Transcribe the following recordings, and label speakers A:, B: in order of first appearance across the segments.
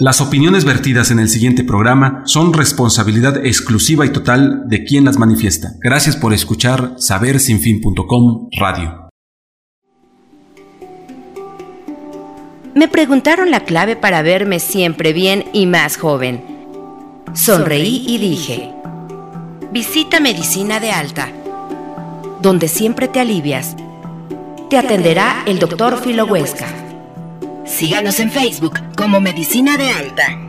A: Las opiniones vertidas en el siguiente programa son responsabilidad exclusiva y total de quien las manifiesta. Gracias por escuchar sabersinfin.com Radio.
B: Me preguntaron la clave para verme siempre bien y más joven. Sonreí y dije, visita Medicina de Alta, donde siempre te alivias. Te atenderá el doctor Filo Huesca. Síganos en Facebook como Medicina de Alta.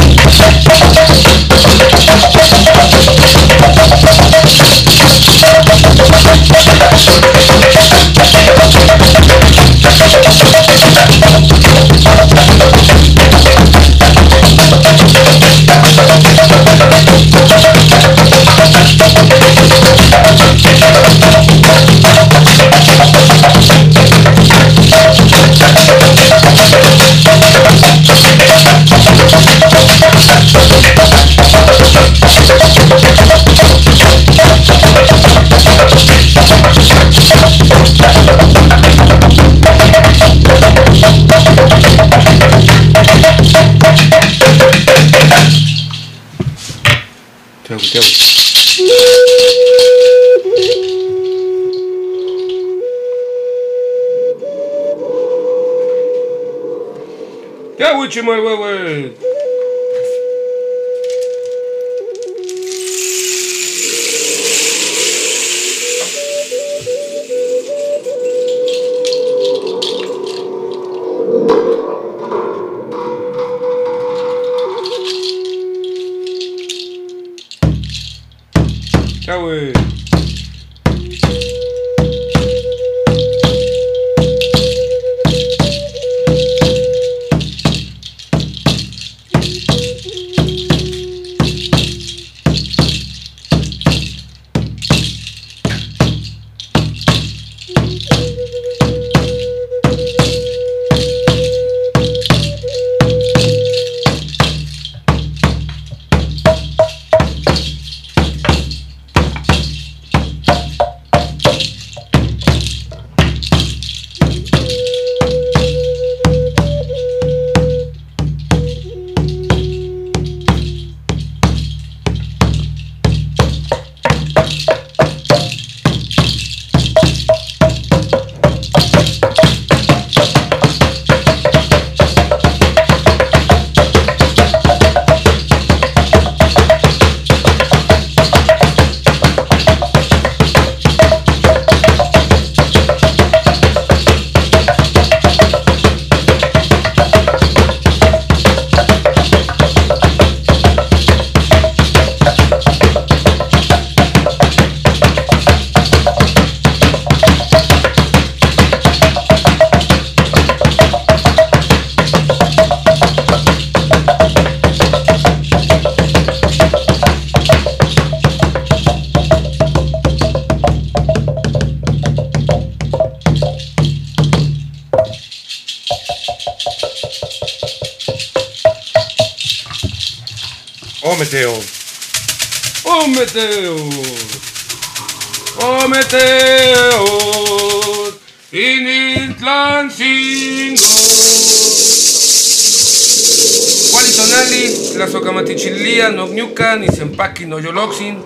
C: mueve, güey. Ya, güey. Strzały! Walitonali, Tlazocamatichilia, Nognuca, ni Sempaki, no Yoloxin,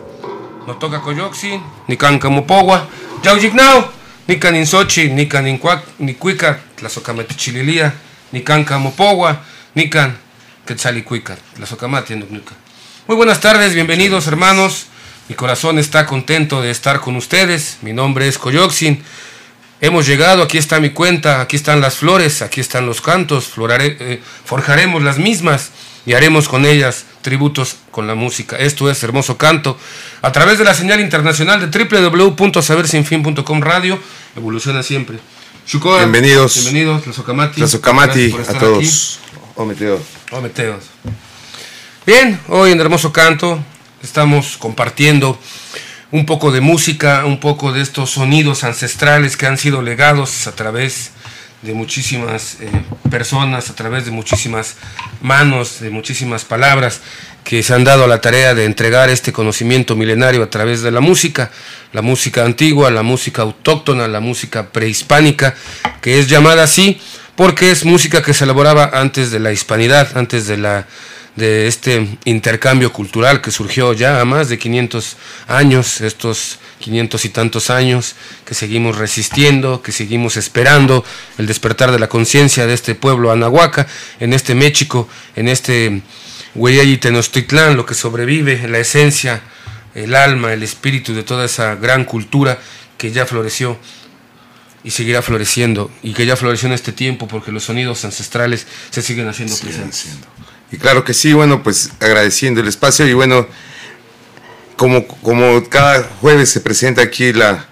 C: no toca Coyoxin, ni Cancamopowa, Yaujignao, ni Caninsochi, ni Canincuac, ni Cuica, Tlazocamatichilia, ni Cancamopowa, ni Can, Quetzalicuica, Tlazocamati, Nognuca. Muy buenas tardes, bienvenidos hermanos. Mi corazón está contento de estar con ustedes. Mi nombre es Coyoxin. hemos llegado, aquí está mi cuenta, aquí están las flores, aquí están los cantos, eh, forjaremos las mismas y haremos con ellas tributos con la música. Esto es Hermoso Canto, a través de la señal internacional de www.sabersinfin.com radio, evoluciona siempre.
D: bienvenidos.
C: Bienvenidos, los Ocamati.
D: Los Ocamati a todos. Ometeos.
C: Ometeos. Bien, hoy en Hermoso Canto estamos compartiendo un poco de música, un poco de estos sonidos ancestrales que han sido legados a través de muchísimas eh, personas, a través de muchísimas manos, de muchísimas palabras que se han dado a la tarea de entregar este conocimiento milenario a través de la música, la música antigua, la música autóctona, la música prehispánica, que es llamada así porque es música que se elaboraba antes de la hispanidad, antes de la de este intercambio cultural que surgió ya a más de 500 años, estos 500 y tantos años, que seguimos resistiendo, que seguimos esperando el despertar de la conciencia de este pueblo anahuaca, en este México, en este Hueyayi Tenochtitlán, lo que sobrevive, la esencia, el alma, el espíritu de toda esa gran cultura que ya floreció y seguirá floreciendo y que ya floreció en este tiempo porque los sonidos ancestrales se siguen haciendo presentes.
D: Claro que sí, bueno, pues agradeciendo el espacio y bueno, como, como cada jueves se presenta aquí la,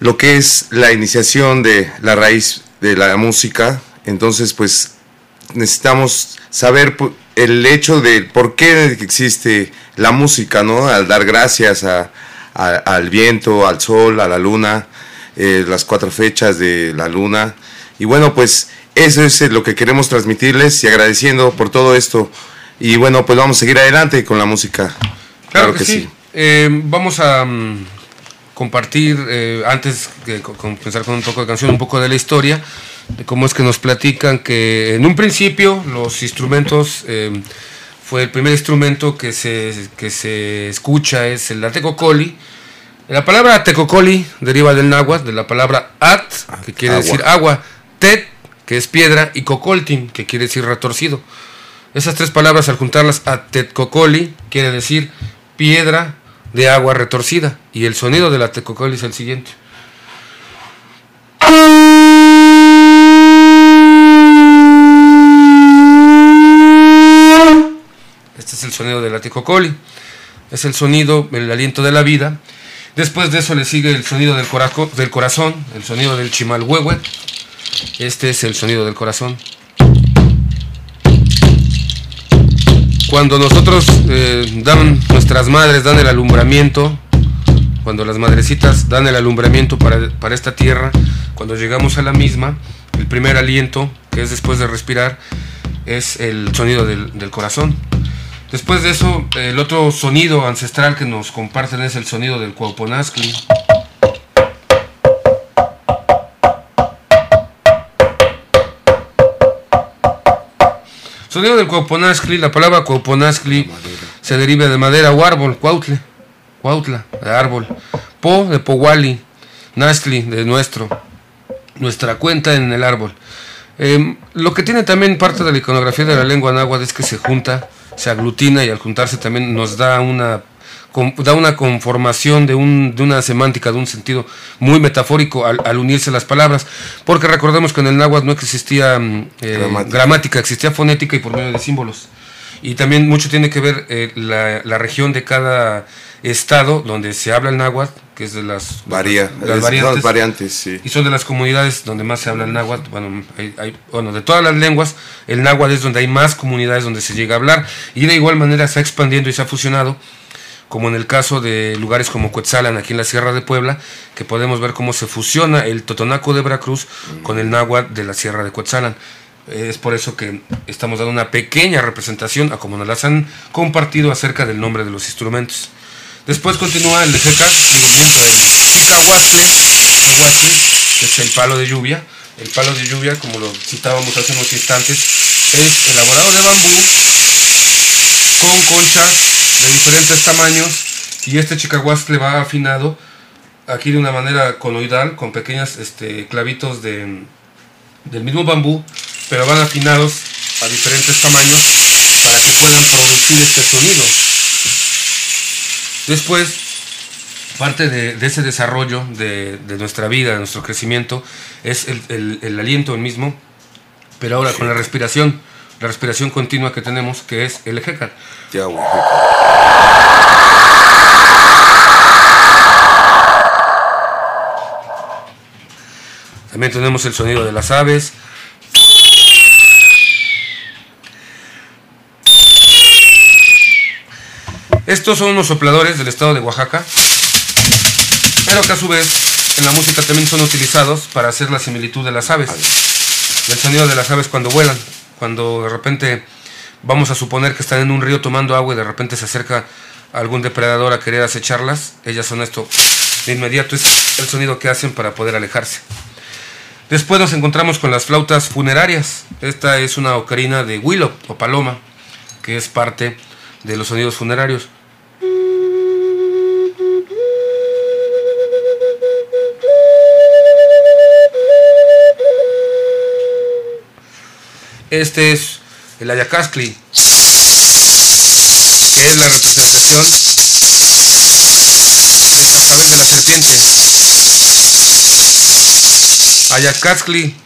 D: lo que es la iniciación de la raíz de la música, entonces pues necesitamos saber el hecho de por qué existe la música, ¿no? Al dar gracias al viento, al sol, a la luna, eh, las cuatro fechas de la luna. Y bueno, pues eso es lo que queremos transmitirles y agradeciendo por todo esto. Y bueno, pues vamos a seguir adelante con la música.
C: Claro, que, sí. Eh, vamos a mm, compartir, eh, antes de comenzar con un poco de canción, un poco de la historia, de cómo es que nos platican que en un principio los instrumentos, eh, fue el primer instrumento que se, que se escucha, es el atecocoli. La palabra atecocoli deriva del náhuatl, de la palabra at, que quiere decir agua, tet que es piedra, y cocoltin, que quiere decir retorcido. Esas tres palabras, al juntarlas a tetcocoli, quiere decir piedra de agua retorcida. Y el sonido de la tetcocoli es el siguiente. Este es el sonido de la tetcocoli. Es el sonido, el aliento de la vida. Después de eso le sigue el sonido del, corazón, el sonido del chimalhuehue, este es el sonido del corazón. Cuando nosotros eh, dan, nuestras madres dan el alumbramiento, cuando las madrecitas dan el alumbramiento para, esta tierra, cuando llegamos a la misma, el primer aliento, que es después de respirar, es el sonido del, del corazón. Después de eso, el otro sonido ancestral que nos comparten es el sonido del cuauponazcli. Sonido del cuauponazcli, la palabra cuauponazcli se deriva de madera o árbol, cuautle, cuautla, de árbol, po de powali, nascli de nuestro, nuestra cuenta en el árbol. Em, lo que tiene también parte de la iconografía de la lengua náhuatl es que se junta, se aglutina y al juntarse también nos da una da una conformación de, un, de una semántica, de un sentido muy metafórico al, unirse las palabras, porque recordemos que en el náhuatl no existía mm, eh, gramática. existía fonética y por medio de símbolos. Y también mucho tiene que ver eh, la, la, región de cada estado donde se habla el náhuatl, que es de las,
D: Varía,
C: las, variantes,
D: variantes sí.
C: y son de las comunidades donde más se habla el náhuatl. Bueno, hay, bueno, de todas las lenguas, el náhuatl es donde hay más comunidades donde se llega a hablar y de igual manera se ha expandiendo y se ha fusionado como en el caso de lugares como Cuetzalan, aquí en la Sierra de Puebla, que podemos ver cómo se fusiona el totonaco de Veracruz con el náhuatl de la Sierra de Cuetzalan. Es por eso que estamos dando una pequeña representación a como nos las han compartido acerca del nombre de los instrumentos. Después continúa el Lejeca, digo, el Chicahuastle, que es el palo de lluvia. El palo de lluvia, como lo citábamos hace unos instantes, es elaborado de bambú con conchas de diferentes tamaños y este chicahuastle va afinado aquí de una manera conoidal con pequeños este, clavitos de, del mismo bambú pero van afinados a diferentes tamaños para que puedan producir este sonido. Después parte de, ese desarrollo de, nuestra vida, de nuestro crecimiento, es el, aliento el mismo, pero ahora con la respiración, la respiración continua que tenemos, que es el ejecat. También tenemos el sonido de las aves. Estos son unos sopladores del estado de Oaxaca, pero que a su vez en la música también son utilizados para hacer la similitud de las aves. El sonido de las aves cuando vuelan, cuando de repente vamos a suponer que están en un río tomando agua y de repente se acerca algún depredador a querer acecharlas, ellas son esto. De inmediato es el sonido que hacen para poder alejarse. Después nos encontramos con las flautas funerarias. Esta es una ocarina de Willow o paloma, que es parte de los sonidos funerarios. Este es el Ayacascli, que es la representación del cascabel de la serpiente. Ayacaxli,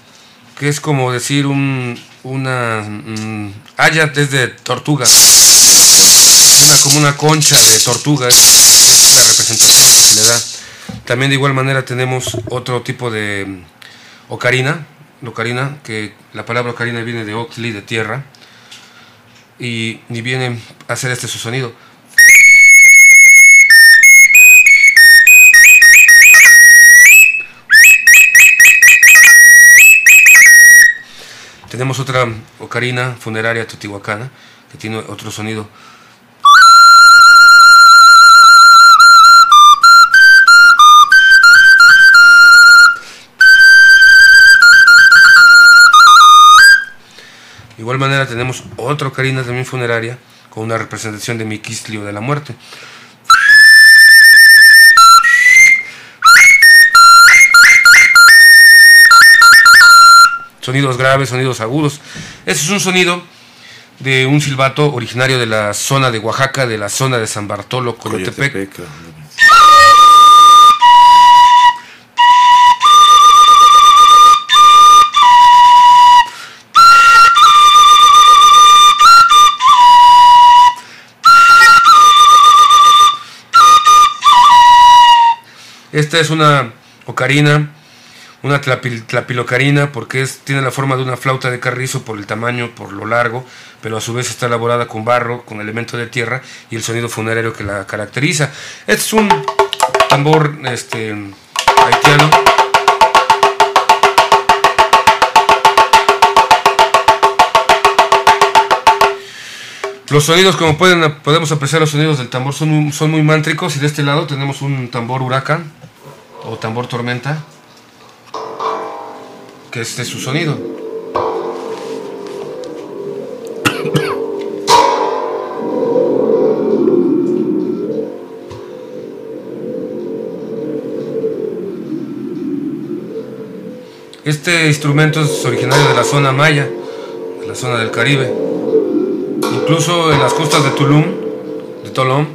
C: que es como decir un, una... Ayat es de tortuga. Una, como una concha de tortuga, es, la representación que se le da. También de igual manera tenemos otro tipo de mm, ocarina, ocarina, que la palabra ocarina viene de oxli, de tierra, y, y viene a hacer este su sonido. Tenemos otra ocarina funeraria totihuacana que tiene otro sonido. Igual manera tenemos otra ocarina también funeraria con una representación de Miquistlio de la muerte. sonidos graves, sonidos agudos. Ese es un sonido de un silbato originario de la zona de Oaxaca, de la zona de San Bartolo, Colotepec. Esta es una ocarina una tlapilocarina porque es, tiene la forma de una flauta de carrizo por el tamaño, por lo largo, pero a su vez está elaborada con barro, con elementos de tierra y el sonido funerario que la caracteriza. Este es un tambor este, haitiano. Los sonidos, como pueden, podemos apreciar, los sonidos del tambor son, son muy mántricos y de este lado tenemos un tambor huracán o tambor tormenta que este es su sonido. Este instrumento es originario de la zona maya, de la zona del Caribe. Incluso en las costas de Tulum, de Tolón,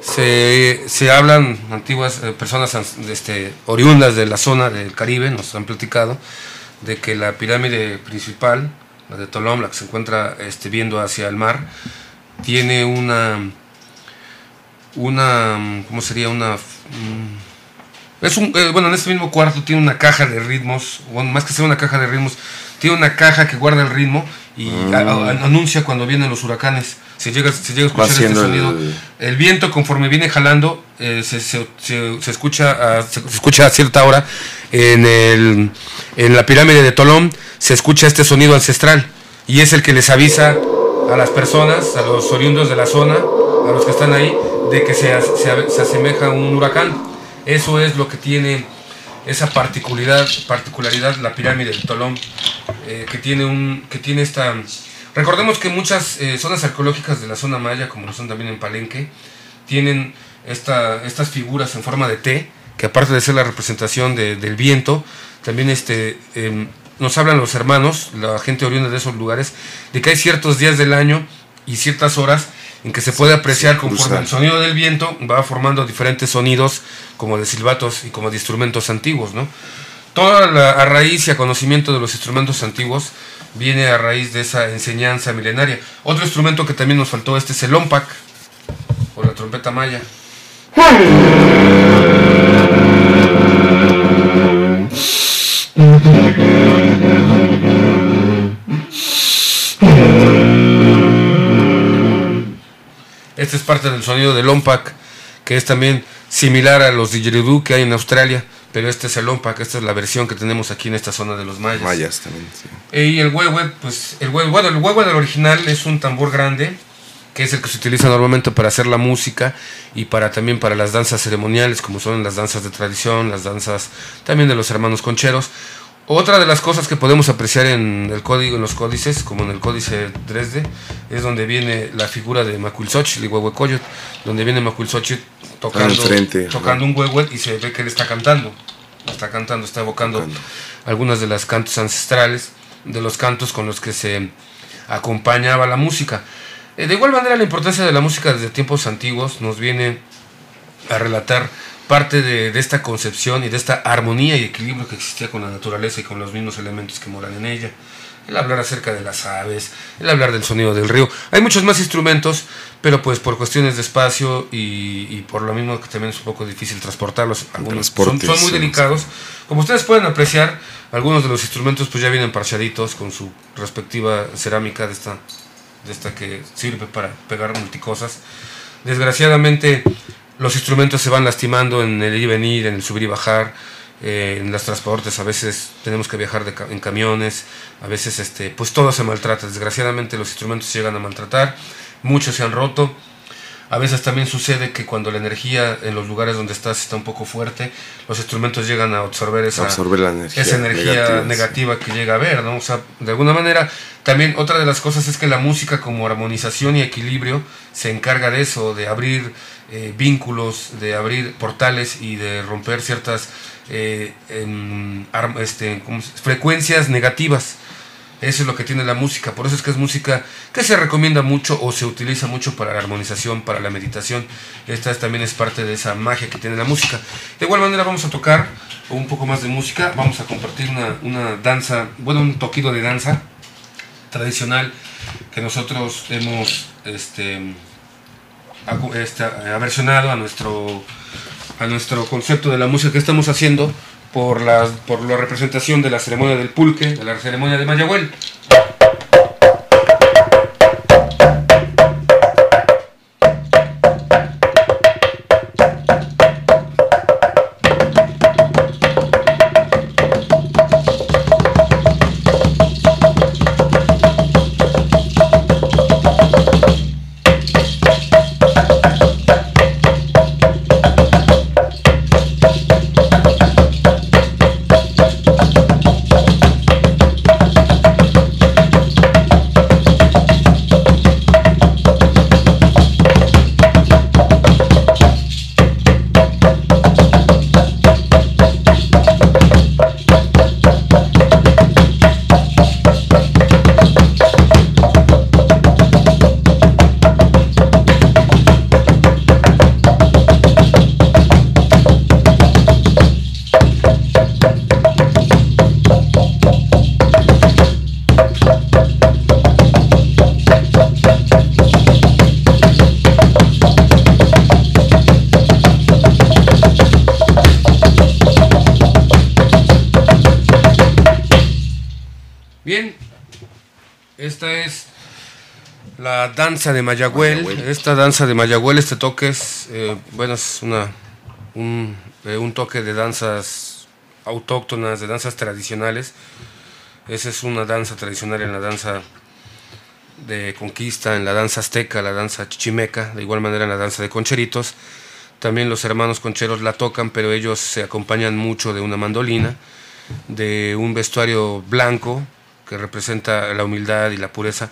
C: se, hablan antiguas eh, personas este, oriundas de la zona del Caribe, nos han platicado, de que la pirámide principal, la de Tolom, la que se encuentra este, viendo hacia el mar, tiene una, una, ¿cómo sería? Una, mm, es un, eh, bueno, en este mismo cuarto tiene una caja de ritmos, más que ser una caja de ritmos, tiene una caja que guarda el ritmo y mm. anuncia cuando vienen los huracanes. Se llega, se llega a escuchar este sonido. El... viento, conforme viene jalando, eh, se, se, se, escucha a, se, escucha a cierta hora en, el, en la pirámide de Tolón, se escucha este sonido ancestral y es el que les avisa a las personas, a los oriundos de la zona, a los que están ahí, de que se, se, asemeja a un huracán. Eso es lo que tiene esa particularidad, particularidad la pirámide de Tolón, eh, que, tiene un, que tiene esta... Recordemos que muchas eh, zonas arqueológicas de la zona maya, como lo son también en Palenque, tienen esta, estas figuras en forma de T, que aparte de ser la representación del viento, también este, em, nos hablan los hermanos, la gente oriunda de esos lugares, de que hay ciertos días del año y ciertas horas en que se puede apreciar conforme el sonido del viento va formando diferentes sonidos como de silbatos y como de instrumentos antiguos, ¿no? Toda la a raíz y a conocimiento de los instrumentos antiguos viene a raíz de esa enseñanza milenaria. Otro instrumento que también nos faltó este es el ompac o la trompeta maya. Este es parte del sonido del Lompac, que es también similar a los didgeridoo que hay en Australia, pero este es el Lompac, esta es la versión que tenemos aquí en esta zona de los mayas.
D: Mayas también, sí.
C: Eh, Y el huehue, pues el huehue, bueno, el huehue del original es un tambor grande, que es el que se utiliza normalmente para hacer la música y para también para las danzas ceremoniales, como son las danzas de tradición, las danzas también de los hermanos concheros. Otra de las cosas que podemos apreciar en el código, en los códices, como en el códice Dresde, es donde viene la figura de Macuilxochitl y Huehuecoyot, donde viene Macuilxochitl tocando, un huehue y se ve que él está cantando, está cantando, está evocando
D: Tocando.
C: algunas de las cantos ancestrales, de los cantos con los que se acompañaba la música. Eh, de igual manera, la importancia de la música desde tiempos antiguos nos viene a relatar parte de, de esta concepción y de esta armonía y equilibrio que existía con la naturaleza y con los mismos elementos que moran en ella. El hablar acerca de las aves, el hablar del sonido del río. Hay muchos más instrumentos, pero pues por cuestiones de espacio y, y por lo mismo que también es un poco difícil transportarlos. Algunos son, son muy delicados. Como ustedes pueden apreciar, algunos de los instrumentos pues ya vienen parchaditos con su respectiva cerámica de esta, de esta que sirve para pegar multicosas. Desgraciadamente los instrumentos se van lastimando en el ir y venir, en el subir y bajar, eh, en los transportes a veces tenemos que viajar en camiones, a veces este, pues todo se maltrata, desgraciadamente los instrumentos llegan a maltratar, muchos se han roto, a veces también sucede que cuando la energía en los lugares donde estás está un poco fuerte, los instrumentos llegan a absorber esa,
D: Absorber la energía
C: esa energía
D: negativa, sí.
C: que llega a haber, ¿no? O sea, de alguna manera, también otra de las cosas es que la música como armonización y equilibrio se encarga de eso, de abrir eh, vínculos, de abrir portales y de romper ciertas eh, em, este, ¿cómo se- frecuencias negativas. Eso es lo que tiene la música, por eso es que es música que se recomienda mucho o se utiliza mucho para la armonización, para la meditación. Esta es- también es parte de esa magia que tiene la música. De igual manera vamos a tocar un poco más de música, vamos a compartir una, una danza, bueno, un toquido de danza tradicional que nosotros hemos este, acu- este, aversionado a nuestro, a nuestro concepto de la música que estamos haciendo por la, por la representación de la ceremonia del pulque, de la ceremonia de Mayagüel. Danza de Mayagüel.
D: Mayagüel.
C: Esta danza de Mayagüel, este toque es, eh, bueno, es una, un, eh, un toque de danzas autóctonas, de danzas tradicionales. Esa es una danza tradicional en la danza de conquista, en la danza azteca, la danza chichimeca, de igual manera en la danza de concheritos. También los hermanos concheros la tocan, pero ellos se acompañan mucho de una mandolina, de un vestuario blanco que representa la humildad y la pureza.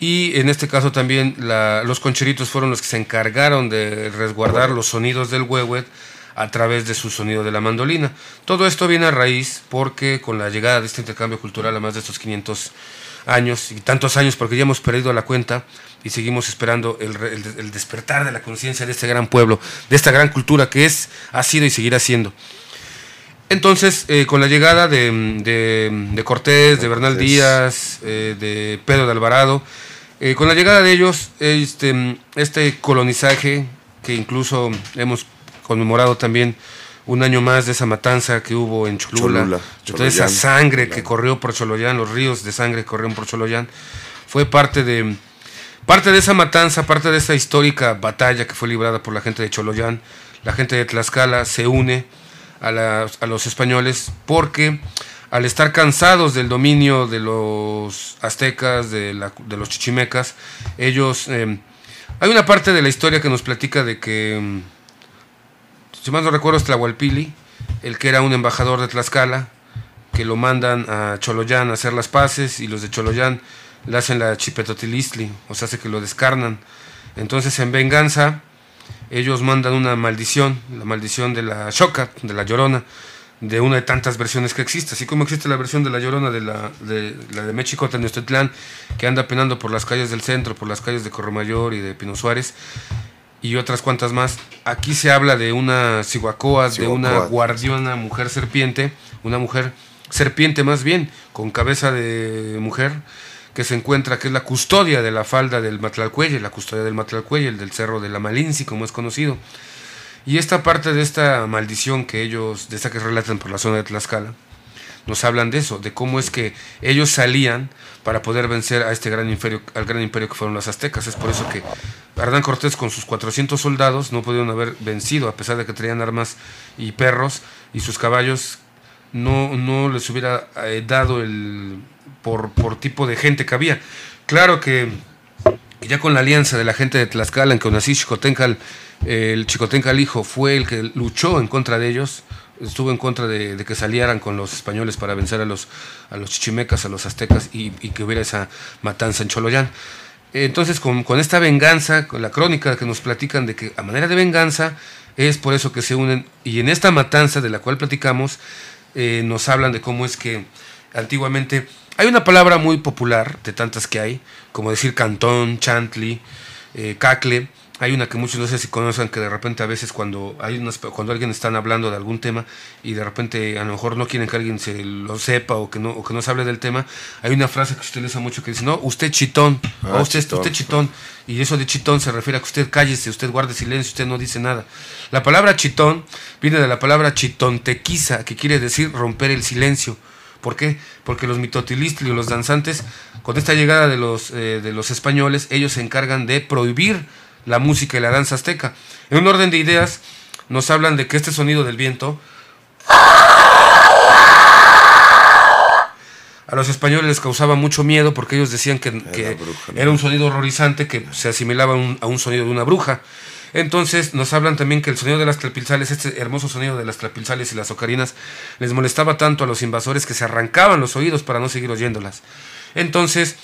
C: Y en este caso también la- los concheritos fueron los que se encargaron de resguardar los sonidos del huehuet a través de su sonido de la mandolina. Todo esto viene a raíz porque con la llegada de este intercambio cultural a más de estos 500 años y tantos años porque ya hemos perdido la cuenta y seguimos esperando el, despertar de la conciencia de este gran pueblo, de esta gran cultura que es, ha sido y seguirá siendo. Entonces, eh, con la llegada de, Cortés, de Bernal Díaz, eh, de Pedro de Alvarado, eh, con la llegada de ellos, este, este colonizaje, que incluso hemos conmemorado también un año más de esa matanza que hubo en Cholula, toda esa sangre que corrió por Choloyán, los ríos de sangre que corrieron por Choloyán, fue parte de, parte de esa matanza, parte de esa histórica batalla que fue librada por la gente de Choloyán. La gente de Tlaxcala se une a, los españoles porque al estar cansados del dominio de los aztecas, de, los chichimecas, ellos... Eh, hay una parte de la historia que nos platica de que, mm, si mal no recuerdo, es Tlahualpili, el que era un embajador de Tlaxcala, que lo mandan a Choloyán a hacer las paces y los de Choloyán le hacen la chipetotilistli, o sea, hace que lo descarnan. Entonces, en venganza, ellos mandan una maldición, la maldición de la Shokat, de la Llorona, de una de tantas versiones que existe, así como existe la versión de la Llorona de la de, la de Mechicota en Estetlán, que anda penando por las calles del centro, por las calles de Corromayor y de Pino Suárez, y otras cuantas más. Aquí se habla de una Cihuacoa, de una guardiana mujer serpiente, una mujer serpiente más bien, con cabeza de mujer, que se encuentra, que es la custodia de la falda del Matlalcuelle, la custodia del Matlalcuelle, el del cerro de la Malinci, como es conocido. Y esta parte de esta maldición que ellos, de esta que relatan por la zona de Tlaxcala, nos hablan de eso, de cómo es que ellos salían para poder vencer a este gran imperio, al gran imperio que fueron los aztecas. Es por eso que Hernán Cortés con sus 400 soldados no pudieron haber vencido, a pesar de que traían armas y perros, y sus caballos no, no les hubiera eh, dado el, por, por tipo de gente que había. Claro que ya con la alianza de la gente de Tlaxcala, en que así Chicotencal, el Chicotencal hijo fue el que luchó en contra de ellos, estuvo en contra de, que salieran con los españoles para vencer a los, a los chichimecas, a los aztecas y, que hubiera esa matanza en Choloyán. Entonces, con, con, esta venganza, con la crónica que nos platican de que a manera de venganza es por eso que se unen, y en esta matanza de la cual platicamos, eh, nos hablan de cómo es que antiguamente hay una palabra muy popular, de tantas que hay, como decir cantón, chantley, eh, cacle. Hay una que muchos no sé si conocen que de repente a veces cuando hay unas, cuando alguien están hablando de algún tema y de repente a lo mejor no quieren que alguien se lo sepa o que no o que no se hable del tema, hay una frase que se utiliza mucho que dice, "No, usted chitón", o ah, usted usted chitón. Y eso de chitón se refiere a que usted cállese, usted guarde silencio, usted no dice nada. La palabra chitón viene de la palabra chitontequiza, que quiere decir romper el silencio. ¿Por qué? Porque los mitotilistli y los danzantes, con esta llegada de los, eh, de los españoles, ellos se encargan de prohibir la música y la danza azteca. En un orden de ideas, nos hablan de que este sonido del viento a los españoles les causaba mucho miedo porque ellos decían que, era un sonido horrorizante que se asimilaba a un sonido de una bruja. Entonces nos hablan también que el sonido de las trapilzales, este hermoso sonido de las trapilzales y las ocarinas, les molestaba tanto a los invasores que se arrancaban los oídos para no seguir oyéndolas. Entonces,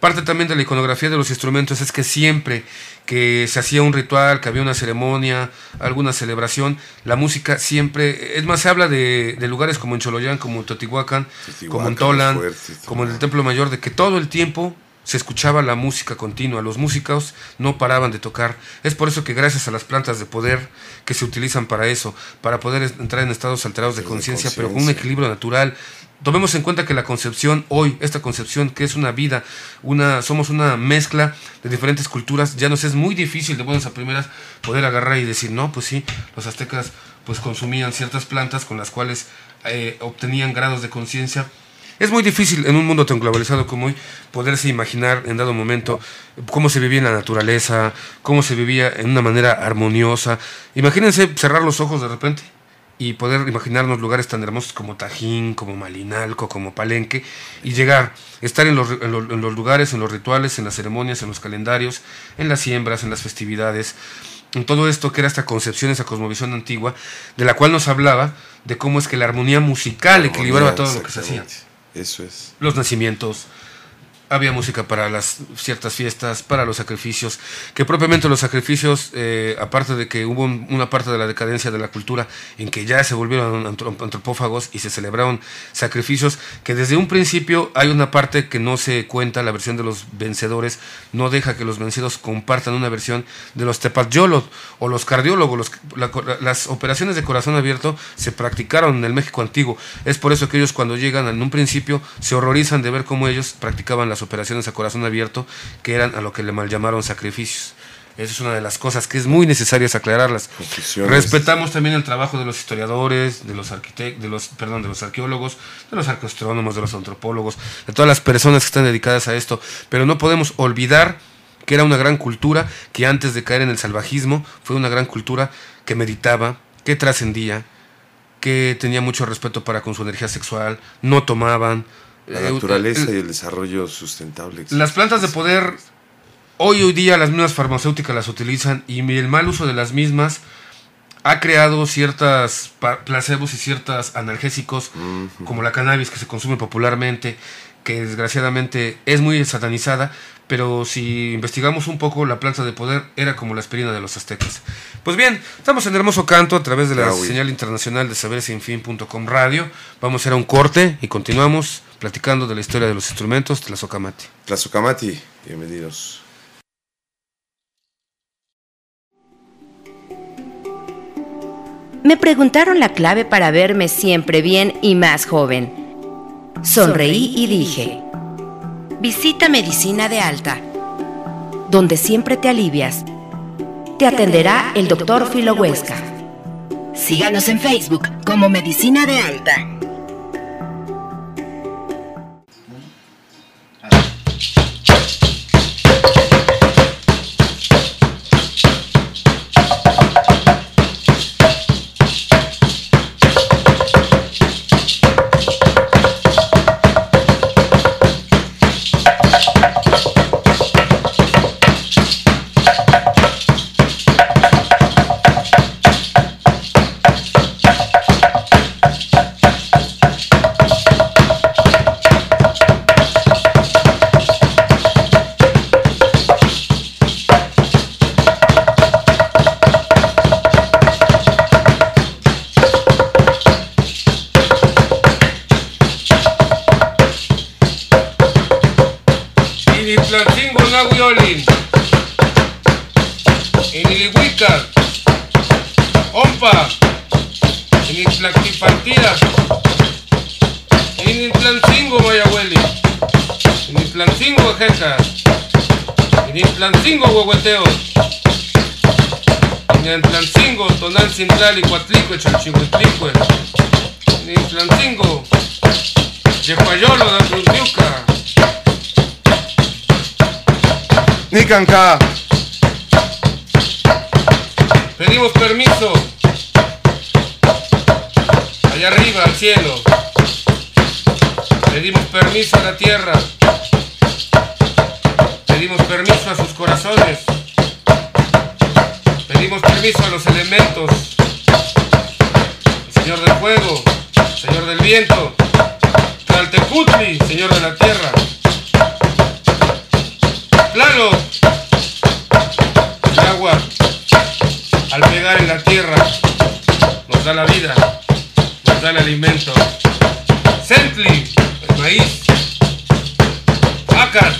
C: parte también de la iconografía de los instrumentos es que siempre que se hacía un ritual, que había una ceremonia, alguna celebración, la música siempre, es más, se habla de, lugares como en Choloyán, como en Totihuacán, como en Tolan, como en el Templo Mayor, de que todo el tiempo se escuchaba la música continua, los músicos no paraban de tocar. Es por eso que gracias a las plantas de poder que se utilizan para eso, para poder entrar en estados alterados de conciencia, pero con un equilibrio natural, tomemos en cuenta que la concepción hoy, esta concepción que es una vida, una, somos una mezcla de diferentes culturas, ya nos es muy difícil de buenas a primeras poder agarrar y decir, no, pues sí, los aztecas pues consumían ciertas plantas con las cuales eh, obtenían grados de conciencia es muy difícil en un mundo tan globalizado como hoy poderse imaginar en dado momento cómo se vivía en la naturaleza, cómo se vivía en una manera armoniosa. Imagínense cerrar los ojos de repente y poder imaginarnos lugares tan hermosos como Tajín, como Malinalco, como Palenque, y llegar, estar en los, en, los, lugares, en los rituales, en las ceremonias, en los calendarios, en las siembras, en las festividades, en todo esto que era esta concepción, esa cosmovisión antigua, de la cual nos hablaba de cómo es que la armonía musical equilibraba todo lo que se hacía.
D: Eso es.
C: Los nacimientos, había música para las ciertas fiestas, para los sacrificios, que propiamente los sacrificios, eh, aparte de que hubo una parte de la decadencia de la cultura en que ya se volvieron antropófagos y se celebraron sacrificios, que desde un principio hay una parte que no se cuenta, la versión de los vencedores no deja que los vencidos compartan una versión de los tepatyolot o los cardiólogos. las operaciones de corazón abierto se practicaron en el México antiguo. Es por eso que ellos cuando llegan en un principio se horrorizan de ver cómo ellos practicaban las operaciones a corazón abierto, que eran a lo que le mal llamaron sacrificios. Esa es una de las cosas que es muy necesario aclararlas. Respetamos también el trabajo de los historiadores, de los arquitectos, de los, perdón, de los arqueólogos, de los arqueostrónomos, de los antropólogos, de todas las personas que están dedicadas a esto, pero no podemos olvidar que era una gran cultura que antes de caer en el salvajismo fue una gran cultura que meditaba, que trascendía, que tenía mucho respeto para con su energía sexual, no tomaban,
D: la eh, naturaleza y el desarrollo sustentable.
C: Las plantas de poder, hoy hoy día las mismas farmacéuticas las utilizan y el mal uso de las mismas ha creado ciertas placebos y ciertos analgésicos, como la cannabis que se consume popularmente, que desgraciadamente es muy satanizada, pero si investigamos un poco, la planta de poder era como la aspirina de los aztecas. Pues bien, estamos en Hermoso Canto a través de la señal internacional de sabersinfin.com radio. Vamos a hacer un corte y continuamos platicando de la historia de los instrumentos Tlazocamati.
D: Tlazocamati, bienvenidos.
B: Me preguntaron la clave para verme siempre bien y más joven. Sonreí y dije, visita Medicina de Alta, donde siempre te alivias. Te atenderá el doctor Filo Huesca. Síganos en Facebook como Medicina de Alta.
C: Pedimos permiso, allá arriba, al cielo. Pedimos permiso a la tierra. Pedimos permiso a sus corazones. Pedimos permiso a los elementos, el Señor del fuego, Señor del viento, Tlaltecutli, Señor de la tierra. Claro, el agua, al pegar en la tierra, nos da la vida, nos da el alimento. Sentli, el maíz. Acar,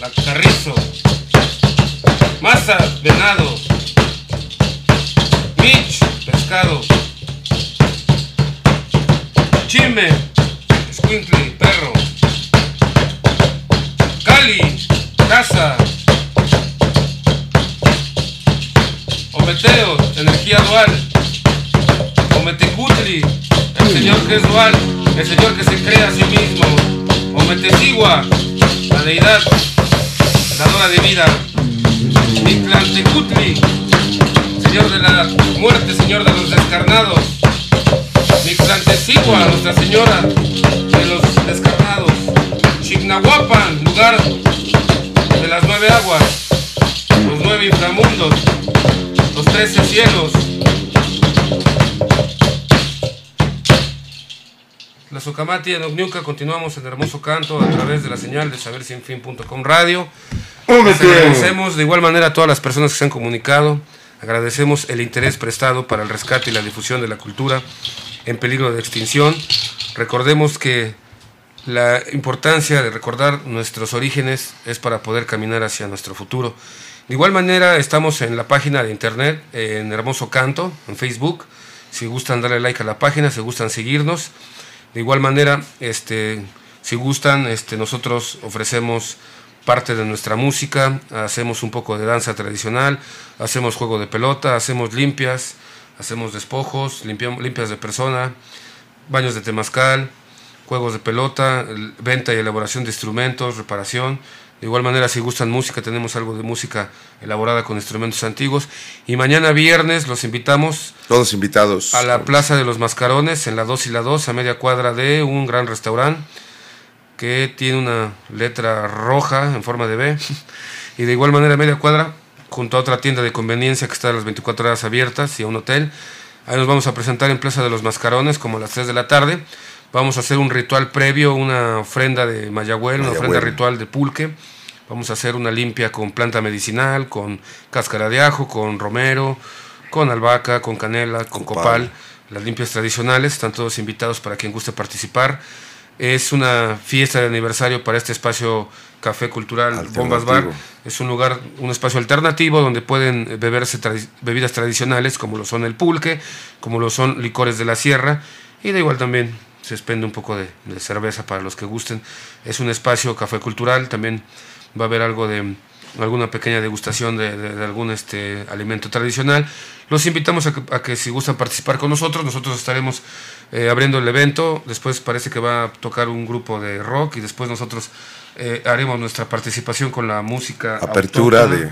C: la carrizo. Masa, venado. Pescado. Chime. Squinkly, perro. Cali. Casa. Ometeo, energía dual. Ometecutli, el señor que es dual, el señor que se crea a sí mismo. Ometesigua, la deidad, dadora de vida. Mictlantecutli, Señor de la muerte, Señor de los descarnados. Mixtlantesigua, Nuestra Señora nueve aguas, los nueve inframundos, los trece cielos. La Socamati en Ogniuca, continuamos en hermoso canto a través de la señal de sabersinfin.com radio. Agradecemos de igual manera a todas las personas que se han comunicado. Agradecemos el interés prestado para el rescate y la difusión de la cultura en peligro de extinción. Recordemos que la importancia de recordar nuestros orígenes es para poder caminar hacia nuestro futuro. De igual manera estamos en la página de internet, en Hermoso Canto, en Facebook. Si gustan darle like a la página, si gustan seguirnos. De igual manera, este, si gustan, este, nosotros ofrecemos parte de nuestra música, hacemos un poco de danza tradicional, hacemos juego de pelota, hacemos limpias, hacemos despojos, limpias de persona, baños de temazcal, juegos de pelota, venta y elaboración de instrumentos, reparación. De igual manera, si gustan música, tenemos algo de música elaborada con instrumentos antiguos. Y mañana viernes los invitamos.
D: Todos invitados.
C: A la Plaza de los Mascarones, en la 2 y la 2, a media cuadra de un gran restaurante que tiene una letra roja en forma de B. Y de igual manera, a media cuadra, junto a otra tienda de conveniencia que está a las 24 horas abiertas y a un hotel. Ahí nos vamos a presentar en Plaza de los Mascarones como a las 3 de la tarde. Vamos a hacer un ritual previo, una ofrenda de Mayagüel, una ofrenda ritual de pulque. Vamos a hacer una limpia con planta medicinal, con cáscara de ajo, con romero, con albahaca, con canela, con copal. Las limpias tradicionales, están todos invitados para quien guste participar. Es una fiesta de aniversario para este espacio Café Cultural Bombas Bar. Es un lugar, un espacio alternativo donde pueden beberse bebidas tradicionales como lo son el pulque, como lo son licores de la sierra y da igual también se expende un poco de, cerveza para los que gusten. Es un espacio café cultural, también va a haber algo de alguna pequeña degustación de, algún este alimento tradicional. Los invitamos a que, si gustan participar con nosotros, nosotros estaremos eh, abriendo el evento. Después parece que va a tocar un grupo de rock y después nosotros eh, haremos nuestra participación con la música.
D: Apertura de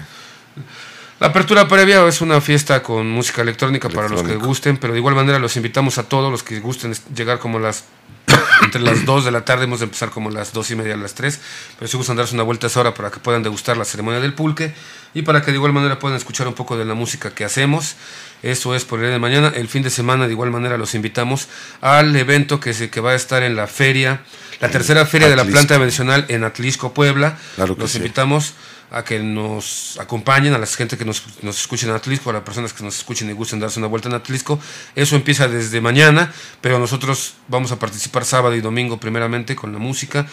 C: la apertura previa es una fiesta con música electrónica para los que gusten, pero de igual manera los invitamos a todos los que gusten llegar como las entre las 2 de la tarde, hemos de empezar como las 2 y media a las 3, pero si gustan darse una vuelta a esa hora para que puedan degustar la ceremonia del pulque y para que de igual manera puedan escuchar un poco de la música que hacemos. Eso es por el día de mañana. El fin de semana de igual manera los invitamos al evento que, se, que va a estar en la feria, la tercera feria de la planta medicinal en Atlisco, Puebla. los invitamos a que nos acompañen, a la gente que nos, nos escuchen en Atlisco, a las personas que nos escuchen y gusten darse una vuelta en Atlisco. Eso empieza desde mañana, pero nosotros vamos a participar sábado y domingo primeramente con la música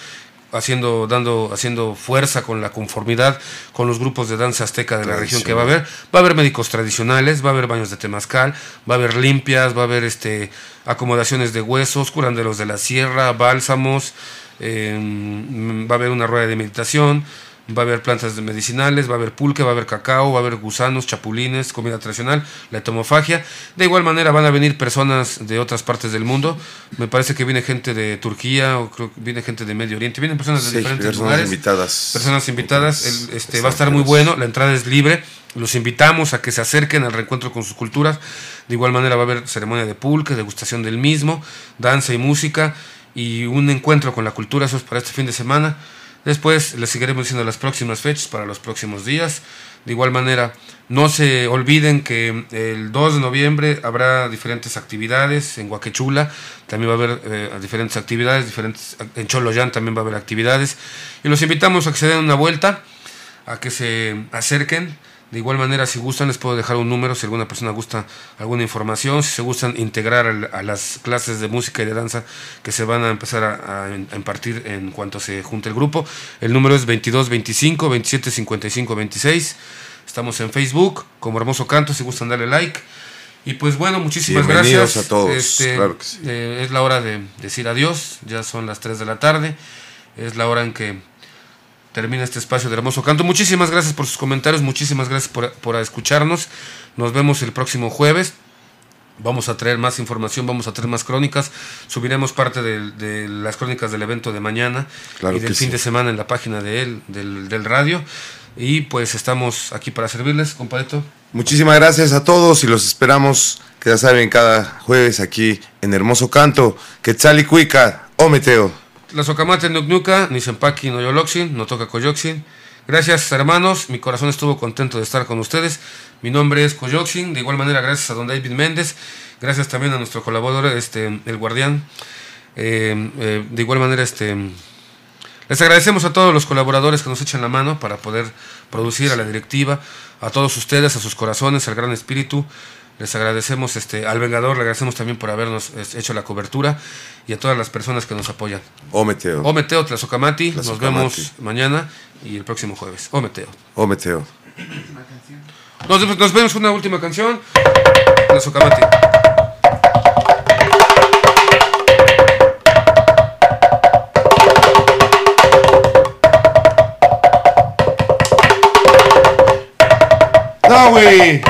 C: haciendo, dando, haciendo fuerza con la conformidad con los grupos de danza azteca de la región que va a haber. Va a haber médicos tradicionales, va a haber baños de temazcal, va a haber limpias, va a haber este, acomodaciones de huesos, curanderos de la sierra, bálsamos, em, va a haber una rueda de meditación, va a haber plantas medicinales, va a haber pulque, va a haber cacao, va a haber gusanos, chapulines, comida tradicional, la tomofagia. De igual manera van a venir personas de otras partes del mundo. Me parece que viene gente de Turquía o creo que viene gente de Medio Oriente. Vienen personas de diferentes
D: personas
C: lugares.
D: Invitadas.
C: Personas invitadas. este, va a estar muy bueno. La entrada es libre. Los invitamos a que se acerquen al reencuentro con sus culturas. De igual manera va a haber ceremonia de pulque, degustación del mismo, danza y música y un encuentro con la cultura. Eso es para este fin de semana. Después les seguiremos diciendo las próximas fechas para los próximos días. De igual manera, no se olviden que el 2 de noviembre habrá diferentes actividades en Huaquechula, también va a haber eh, diferentes actividades, diferentes, en Choloyán también va a haber actividades. Y los invitamos a que se den una vuelta, a que se acerquen de igual manera, si gustan, les puedo dejar un número si alguna persona gusta alguna información, si se gustan integrar a las clases de música y de danza que se van a empezar a, impartir en cuanto se junte el grupo. El número es 22 25 27 55 26. Estamos en Facebook como Hermoso Canto, si gustan darle like. Y pues bueno, muchísimas gracias.
D: a todos.
C: Este, eh, es la hora de decir adiós, ya son las 3 de la tarde. Es la hora en que termina este espacio de hermoso canto. Muchísimas gracias por sus comentarios, muchísimas gracias por, escucharnos. Nos vemos el próximo jueves. Vamos a traer más información, vamos a traer más crónicas. Subiremos parte de, las crónicas del evento de mañana y del fin de semana en la página de él, del, radio. Y pues estamos aquí para servirles, compadrito.
D: Muchísimas gracias a todos y los esperamos, que ya saben, cada jueves aquí en Hermoso Canto. Quetzal y Cuica, o Meteo.
C: La socamate Nuknuka, ni Sempaki no Yoloxin, no toca Coyoxin. Gracias hermanos, mi corazón estuvo contento de estar con ustedes. Mi nombre es Coyoxin, de igual manera gracias a don David Méndez, gracias también a nuestro colaborador, este, el guardián, Eh, eh, de igual manera, este, les agradecemos a todos los colaboradores que nos echan la mano para poder producir a la directiva, a todos ustedes, a sus corazones, al gran espíritu. Les agradecemos este, al Vengador, le agradecemos también por habernos hecho la cobertura y a todas las personas que nos apoyan.
D: Ometeo.
C: Ometeo Tlazocamati, nos
D: Tlazocamati.
C: vemos mañana y el próximo jueves. Ometeo.
D: Ometeo.
C: Nos, nos vemos con una última canción. Tlazocamati.
D: No, güey.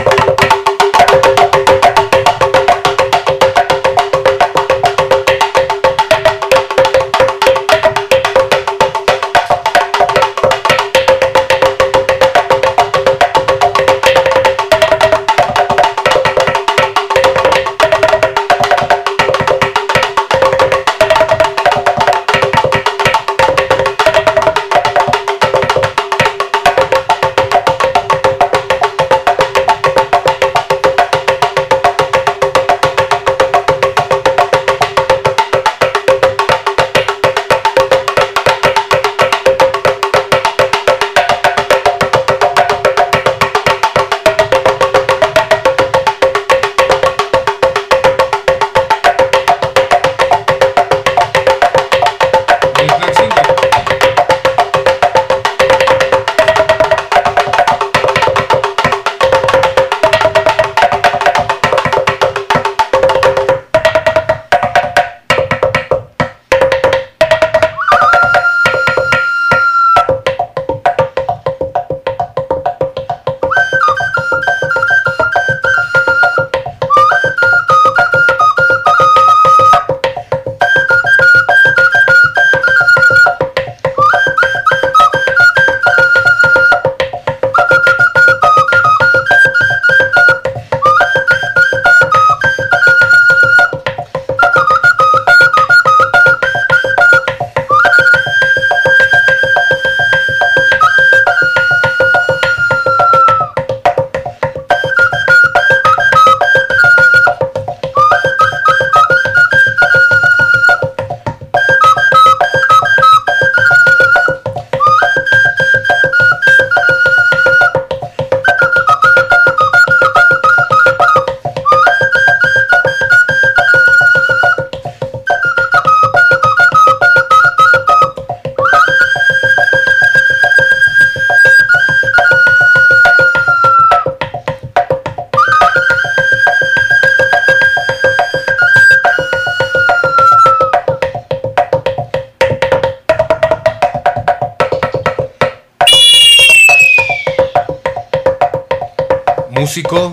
C: ¿Músico?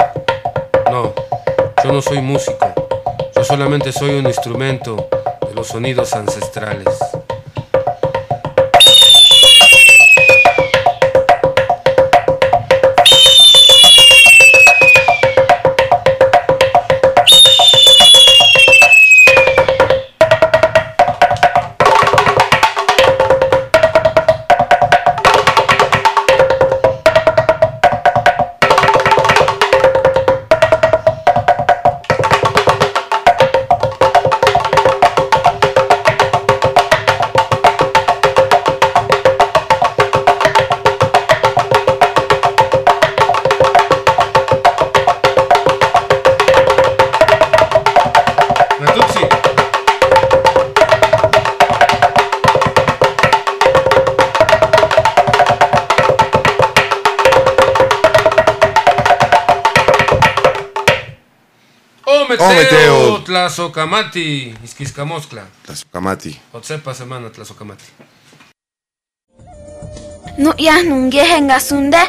C: No, yo no soy músico. Yo solamente soy un instrumento de los sonidos ancestrales. Tlazocamati, Isquiscamoscla.
D: Tlazocamati.
C: Otsepa semana Tlazocamati.
E: Nu'yaj nungueje ngasunde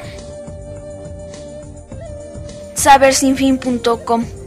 E: sabersinfin.com